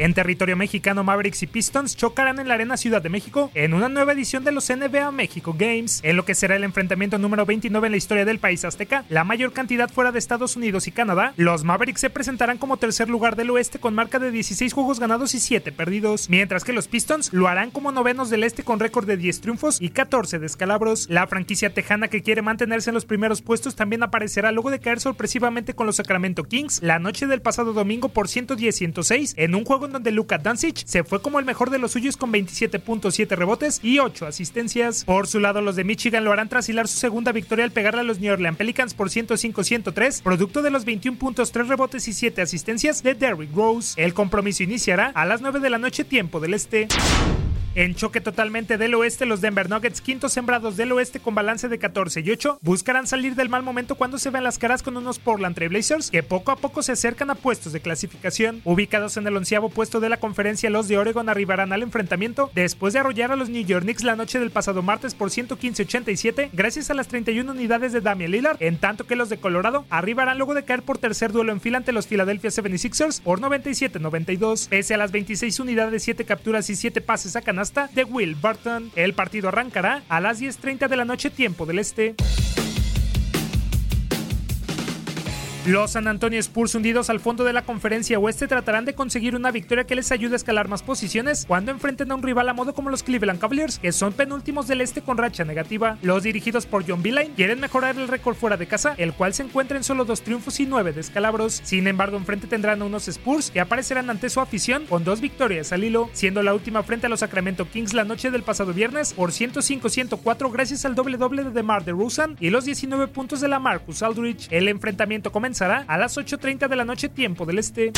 En territorio mexicano, Mavericks y Pistons chocarán en la Arena Ciudad de México en una nueva edición de los NBA México Games, en lo que será el enfrentamiento número 29 en la historia del país azteca, la mayor cantidad fuera de Estados Unidos y Canadá. Los Mavericks se presentarán como tercer lugar del oeste con marca de 16 juegos ganados y 7 perdidos, mientras que los Pistons lo harán como novenos del este con récord de 10 triunfos y 14 descalabros. La franquicia tejana que quiere mantenerse en los primeros puestos también aparecerá luego de caer sorpresivamente con los Sacramento Kings la noche del pasado domingo por 110-106 en un juego donde Luka Doncic se fue como el mejor de los suyos con 27.7 rebotes y 8 asistencias. Por su lado, los de Michigan lo harán tras hilar su segunda victoria al pegarle a los New Orleans Pelicans por 105-103, producto de los 21 puntos, 3 rebotes y 7 asistencias de Derrick Rose. El compromiso iniciará a las 9 de la noche tiempo del este. En choque totalmente del oeste, los Denver Nuggets, quintos sembrados del oeste con balance de 14 y 8, buscarán salir del mal momento cuando se ven las caras con unos Portland Trailblazers que poco a poco se acercan a puestos de clasificación. Ubicados en el onceavo puesto de la conferencia, los de Oregon arribarán al enfrentamiento después de arrollar a los New York Knicks la noche del pasado martes por 115-87 gracias a las 31 unidades de Damian Lillard, en tanto que los de Colorado arribarán luego de caer por tercer duelo en fila ante los Philadelphia 76ers por 97-92. Pese a las 26 unidades, 7 capturas y 7 pases a canal de Will Burton. El partido arrancará a las 10.30 de la noche tiempo del este. Los San Antonio Spurs hundidos al fondo de la conferencia oeste tratarán de conseguir una victoria que les ayude a escalar más posiciones cuando enfrenten a un rival a modo como los Cleveland Cavaliers, que son penúltimos del este con racha negativa. Los dirigidos por John Beeline quieren mejorar el récord fuera de casa, el cual se encuentra en solo dos triunfos y nueve descalabros. Sin embargo, enfrente tendrán a unos Spurs que aparecerán ante su afición con dos victorias al hilo, siendo la última frente a los Sacramento Kings la noche del pasado viernes por 105-104 gracias al doble doble de DeMar DeRozan y los 19 puntos de la Marcus Aldridge. El enfrentamiento a las 8.30 de la noche tiempo del este.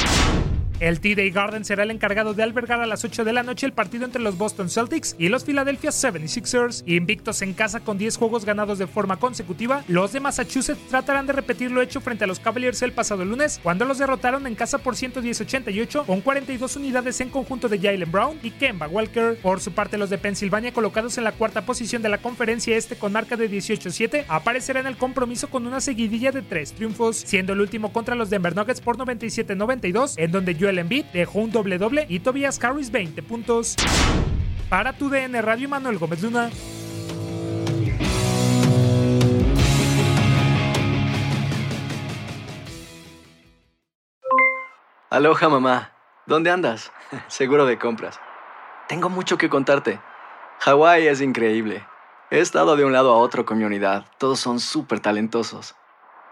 El T-Day Garden será el encargado de albergar a las 8 de la noche el partido entre los Boston Celtics y los Philadelphia 76ers. Invictos en casa con 10 juegos ganados de forma consecutiva, los de Massachusetts tratarán de repetir lo hecho frente a los Cavaliers el pasado lunes, cuando los derrotaron en casa por 110-88 con 42 unidades en conjunto de Jalen Brown y Kemba Walker. Por su parte, los de Pensilvania, colocados en la cuarta posición de la conferencia este con marca de 18-7, aparecerán en el compromiso con una seguidilla de 3 triunfos, siendo el último contra los Denver Nuggets por 97-92, en donde Joel Embiid dejó un doble doble y Tobias Harris 20 puntos. Para tu DN Radio Manuel Gómez Luna. Aloha mamá, ¿dónde andas? Seguro de compras. Tengo mucho que contarte. Hawái es increíble. He estado de un lado a otro con mi unidad. Todos son súper talentosos.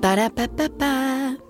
Ba-da-ba-ba-ba.